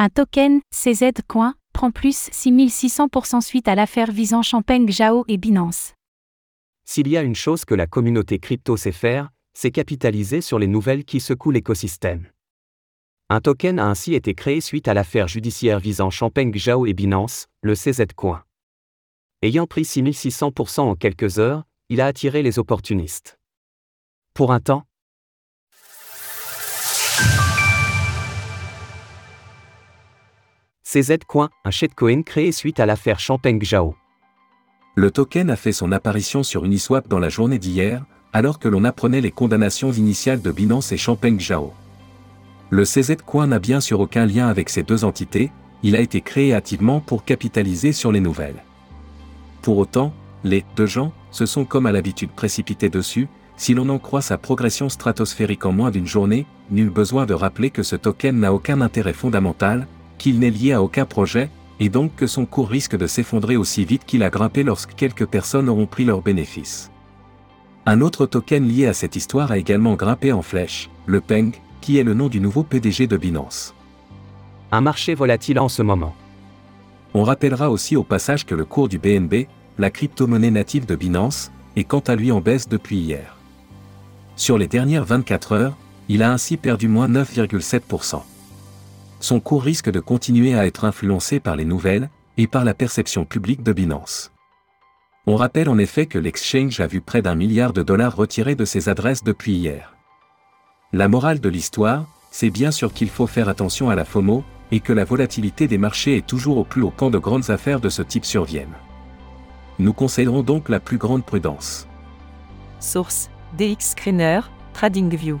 Un token, CZ Coin, prend plus 6600% suite à l'affaire visant Champagne Zhao et Binance. S'il y a une chose que la communauté crypto sait faire, c'est capitaliser sur les nouvelles qui secouent l'écosystème. Un token a ainsi été créé suite à l'affaire judiciaire visant Champagne Zhao et Binance, le CZ Coin. Ayant pris 6600% en quelques heures, il a attiré les opportunistes. Pour un temps, CZ Coin, un shitcoin créé suite à l'affaire Champagne Zhao. Le token a fait son apparition sur Uniswap dans la journée d'hier, alors que l'on apprenait les condamnations initiales de Binance et Champagne Zhao. Le CZ Coin n'a bien sûr aucun lien avec ces deux entités, il a été créé activement pour capitaliser sur les nouvelles. Pour autant, les deux gens se sont comme à l'habitude précipités dessus, si l'on en croit sa progression stratosphérique en moins d'une journée, nul besoin de rappeler que ce token n'a aucun intérêt fondamental, qu'il n'est lié à aucun projet, et donc que son cours risque de s'effondrer aussi vite qu'il a grimpé lorsque quelques personnes auront pris leurs bénéfices. Un autre token lié à cette histoire a également grimpé en flèche, le Peng, qui est le nom du nouveau PDG de Binance. Un marché volatile en ce moment. On rappellera aussi au passage que le cours du BNB, la crypto-monnaie native de Binance, est quant à lui en baisse depuis hier. Sur les dernières 24 heures, il a ainsi perdu moins 9,7% son cours risque de continuer à être influencé par les nouvelles et par la perception publique de Binance. On rappelle en effet que l'exchange a vu près d'un milliard de dollars retirés de ses adresses depuis hier. La morale de l'histoire, c'est bien sûr qu'il faut faire attention à la FOMO, et que la volatilité des marchés est toujours au plus haut quand de grandes affaires de ce type surviennent. Nous conseillerons donc la plus grande prudence. Source DX Screener, TradingView.